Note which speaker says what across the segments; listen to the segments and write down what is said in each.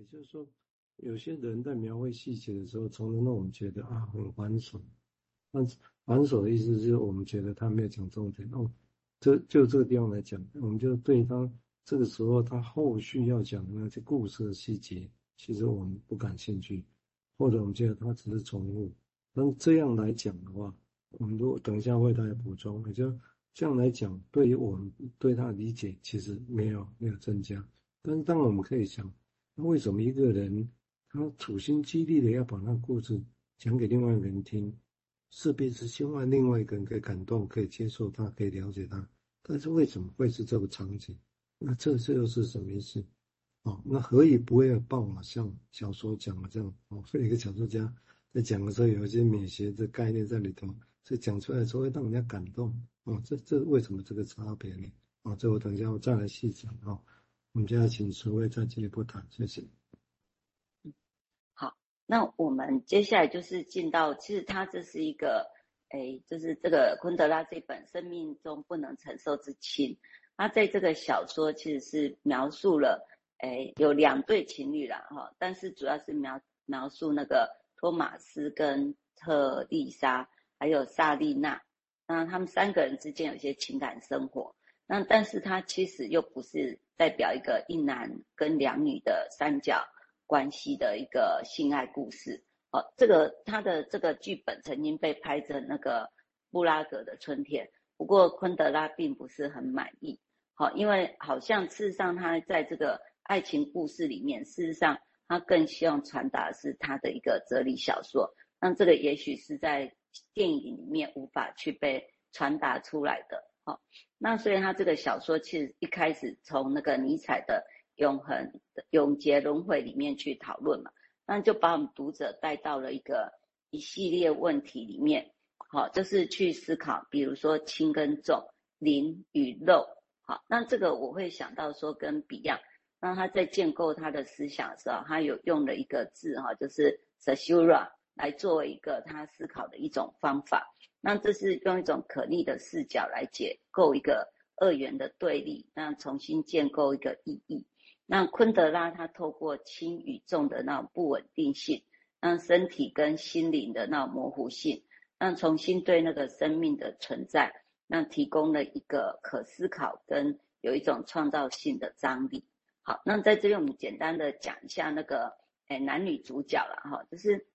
Speaker 1: 也就是说，有些人在描绘细节的时候，从容让我们觉得啊很繁琐。那繁琐的意思就是我们觉得他没有讲重点哦。这就这个地方来讲，我们就对他这个时候他后续要讲的那些故事的细节，其实我们不感兴趣，或者我们觉得他只是重复。那这样来讲的话，我们如果等一下为大家补充，也就这样来讲，对于我们对他的理解其实没有没有增加。但是当然我们可以想，为什么一个人他处心积虑的要把那故事讲给另外一个人听，势必是希望另外一个人可以感动、可以接受他、可以了解他。但是为什么会是这个场景？那这这又是什么意思？哦，那何以不会爆啊？像小说讲的这样，哦，一个小说家。在讲的时候有一些美学的概念在里头，所以讲出来的时候会让人家感动哦。这这为什么这个差别呢？哦，这我等一下我再来细讲哦。我们现在请诸位再进一步谈，谢谢。
Speaker 2: 好，那我们接下来就是进到，其实它这是一个，哎，就是这个昆德拉这本《生命中不能承受之轻》，他在这个小说其实是描述了，哎，有两对情侣啦，哈，但是主要是描描述那个。托马斯跟特丽莎，还有萨丽娜，那他们三个人之间有些情感生活。那但是他其实又不是代表一个一男跟两女的三角关系的一个性爱故事。哦，这个他的这个剧本曾经被拍成那个布拉格的春天，不过昆德拉并不是很满意。好，因为好像事实上他在这个爱情故事里面，事实上。他更希望传达是他的一个哲理小说，那这个也许是在电影里面无法去被传达出来的。那所以他这个小说其实一开始从那个尼采的永恒的永劫轮回里面去讨论嘛，那就把我们读者带到了一个一系列问题里面，好，就是去思考，比如说轻跟重、灵与肉。好，那这个我会想到说跟 Beyond。那他在建构他的思想的时候，他有用了一个字哈，就是 s a s u r a 来作为一个他思考的一种方法。那这是用一种可逆的视角来解构一个二元的对立，那重新建构一个意义。那昆德拉他透过轻与重的那种不稳定性，让身体跟心灵的那种模糊性，让重新对那个生命的存在，那提供了一个可思考跟有一种创造性的张力。好，那在这边我们简单的讲一下那个，诶，男女主角了哈，就是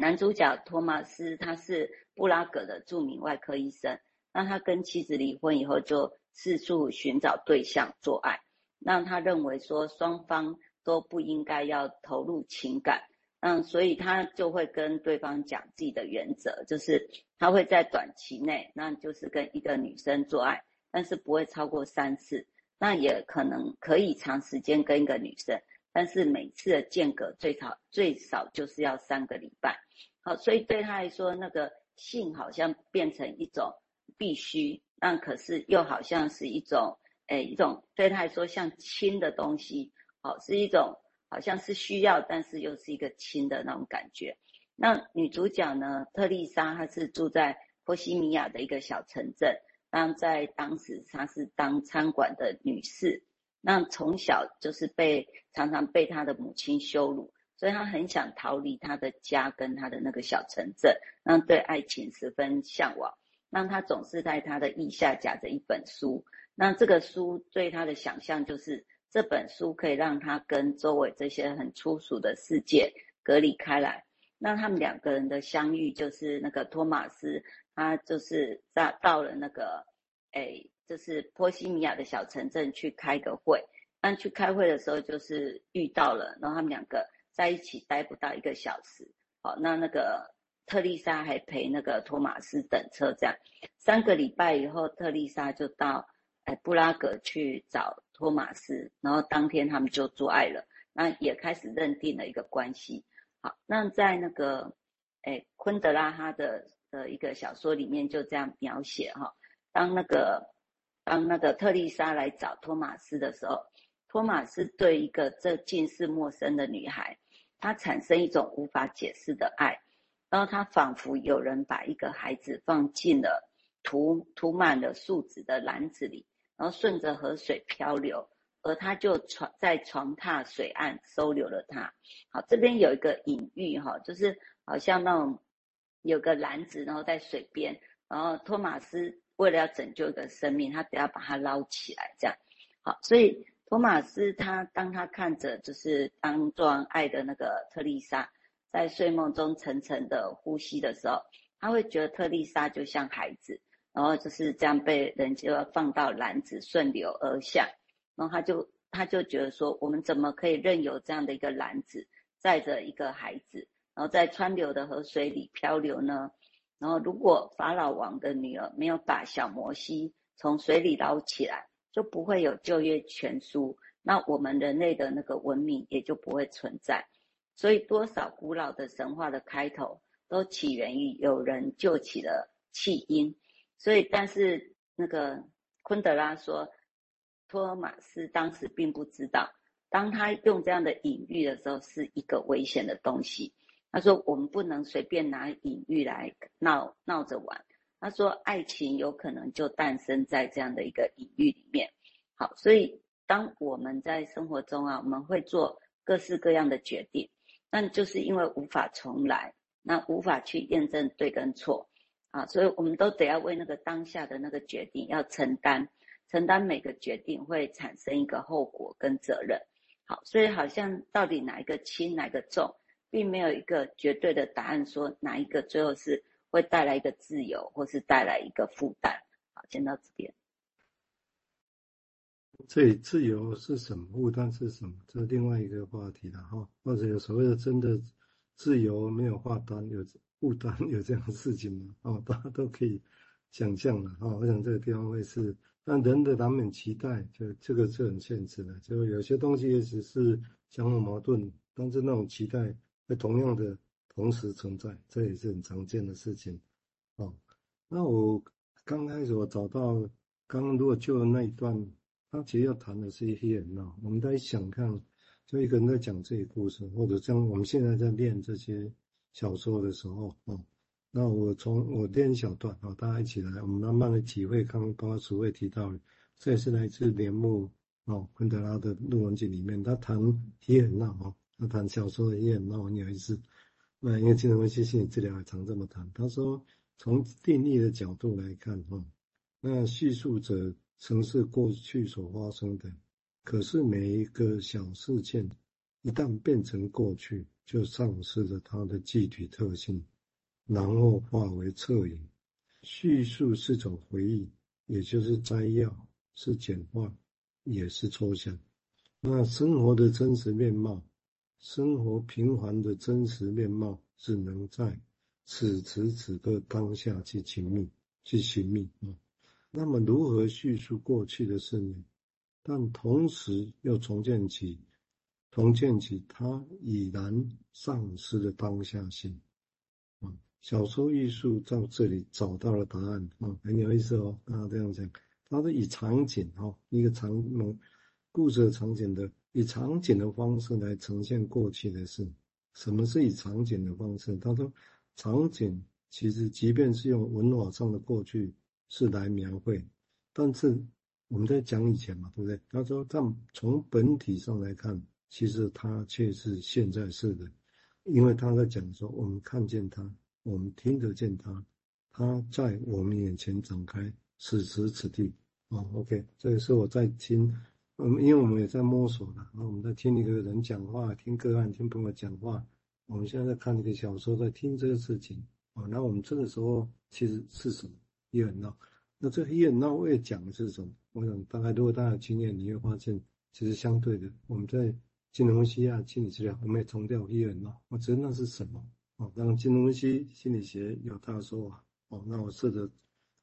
Speaker 2: 男主角托马斯，他是布拉格的著名外科医生。那他跟妻子离婚以后，就四处寻找对象做爱。那他认为说双方都不应该要投入情感，嗯，所以他就会跟对方讲自己的原则，就是他会在短期内，那就是跟一个女生做爱，但是不会超过三次。那也可能可以长时间跟一个女生，但是每次的间隔最少最少就是要三个礼拜。好，所以对他来说，那个性好像变成一种必须，那可是又好像是一种，诶，一种对他来说像亲的东西，好，是一种好像是需要，但是又是一个亲的那种感觉。那女主角呢，特丽莎，她是住在波西米亚的一个小城镇。那在当时，她是当餐馆的女士。那从小就是被常常被他的母亲羞辱，所以他很想逃离他的家跟他的那个小城镇。那对爱情十分向往。那他总是在他的腋下夹着一本书。那这个书对他的想象就是，这本书可以让他跟周围这些很粗俗的世界隔离开来。那他们两个人的相遇，就是那个托马斯。他就是在到了那个，诶，就是波西米亚的小城镇去开个会。但去开会的时候，就是遇到了，然后他们两个在一起待不到一个小时。好，那那个特丽莎还陪那个托马斯等车，这样三个礼拜以后，特丽莎就到诶布拉格去找托马斯，然后当天他们就做爱了，那也开始认定了一个关系。好，那在那个诶昆德拉他的。的一个小说里面就这样描写哈，当那个当那个特丽莎来找托马斯的时候，托马斯对一个这近似陌生的女孩，他产生一种无法解释的爱，然后他仿佛有人把一个孩子放进了涂涂满了树脂的篮子里，然后顺着河水漂流，而他就床在床榻水岸收留了他。好，这边有一个隐喻哈，就是好像那种有个篮子，然后在水边，然后托马斯为了要拯救一个生命，他得要把它捞起来，这样。好，所以托马斯他当他看着就是当作爱的那个特丽莎在睡梦中沉沉的呼吸的时候，他会觉得特丽莎就像孩子。然后就是这样被人就要放到篮子顺流而下，然后他就他就觉得说，我们怎么可以任由这样的一个篮子载着一个孩子，然后在川流的河水里漂流呢？然后如果法老王的女儿没有把小摩西从水里捞起来，就不会有旧约全书，那我们人类的那个文明也就不会存在。所以多少古老的神话的开头都起源于有人救起了弃婴。所以，但是那个昆德拉说，托马斯当时并不知道，当他用这样的隐喻的时候，是一个危险的东西。他说，我们不能随便拿隐喻来闹闹着玩。他说，爱情有可能就诞生在这样的一个隐喻里面。好，所以当我们在生活中啊，我们会做各式各样的决定，但就是因为无法重来，那无法去验证对跟错。啊，所以我们都得要为那个当下的那个决定要承担，承担每个决定会产生一个后果跟责任。好，所以好像到底哪一个轻，哪一个重，并没有一个绝对的答案，说哪一个最后是会带来一个自由，或是带来一个负担。好，先到这边。
Speaker 1: 这里自由是什么？负担是什么？这是另外一个话题了哈。或者有所谓的真的自由没有负担有。负担有这样的事情吗？哦，大家都可以想象了哈。我想这个地方会是，但人的难免期待，就这个是很现实的。就有些东西也只是相互矛盾，但是那种期待会同样的同时存在，这也是很常见的事情。哦，那我刚开始我找到刚刚如果就那一段，他其实要谈的是一些人呐。我们在想看，就一个人在讲这些故事，或者像我们现在在练这些。小说的时候，哦，那我从我练一小段，哦，大家一起来，我们慢慢的体会。刚刚包括楚慧提到的，这也是来自帘幕，哦，昆德拉的《鹿茸记》里面，他谈也很闹，哦，他谈小说的也很闹，很有意思。那因为精神分析心理治疗也常这么谈。他说，从定义的角度来看，哈，那叙述者曾是过去所发生的，可是每一个小事件一旦变成过去。就丧失了它的具体特性，然后化为侧影。叙述是种回忆，也就是摘要，是简化，也是抽象。那生活的真实面貌，生活平凡的真实面貌，只能在此时此刻当下去寻觅，去寻觅啊。那么，如何叙述过去的事情，但同时又重建起？重建起他已然丧失的当下性，小说艺术在这里找到了答案，啊，很有意思哦。啊，这样讲，它是以场景，哈，一个场景，故事的场景的，以场景的方式来呈现过去的事。什么是以场景的方式？他说，场景其实即便是用文法上的过去式来描绘，但是我们在讲以前嘛，对不对？他说，但从本体上来看。其实它却是现在式的，因为他在讲说，我们看见它，我们听得见它，它在我们眼前展开，此时此地。哦，OK，这个是我在听，嗯，因为我们也在摸索了，啊，我们在听一个人讲话，听个案，听朋友讲话，我们现在在看一个小说，在听这个事情，啊，那我们这个时候其实是什么？也很闹，那这个也很闹，我也讲的是什么？我想大概如果大家有经验，你会发现，其实相对的，我们在。金融分析啊，心理治疗，我们也强调医院哦。我觉得那是什么？哦，当金融分析心理学有他说法。哦，那我试着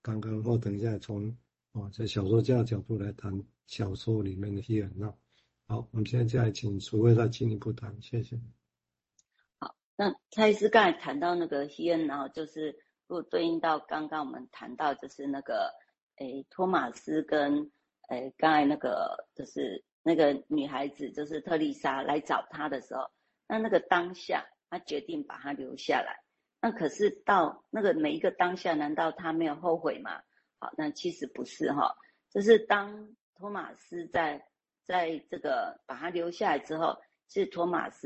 Speaker 1: 刚刚或等一下从哦，在小说家的角度来谈小说里面的医院哦。好，我们现在再请楚慧再进一步谈，谢谢。
Speaker 2: 好，那蔡医师刚才谈到那个医院，然后就是如果对应到刚刚我们谈到就是那个诶托马斯跟诶刚才那个就是。那个女孩子就是特丽莎来找他的时候，那那个当下，他决定把她留下来。那可是到那个每一个当下，难道他没有后悔吗？好，那其实不是哈，就是当托马斯在在这个把他留下来之后，是托马斯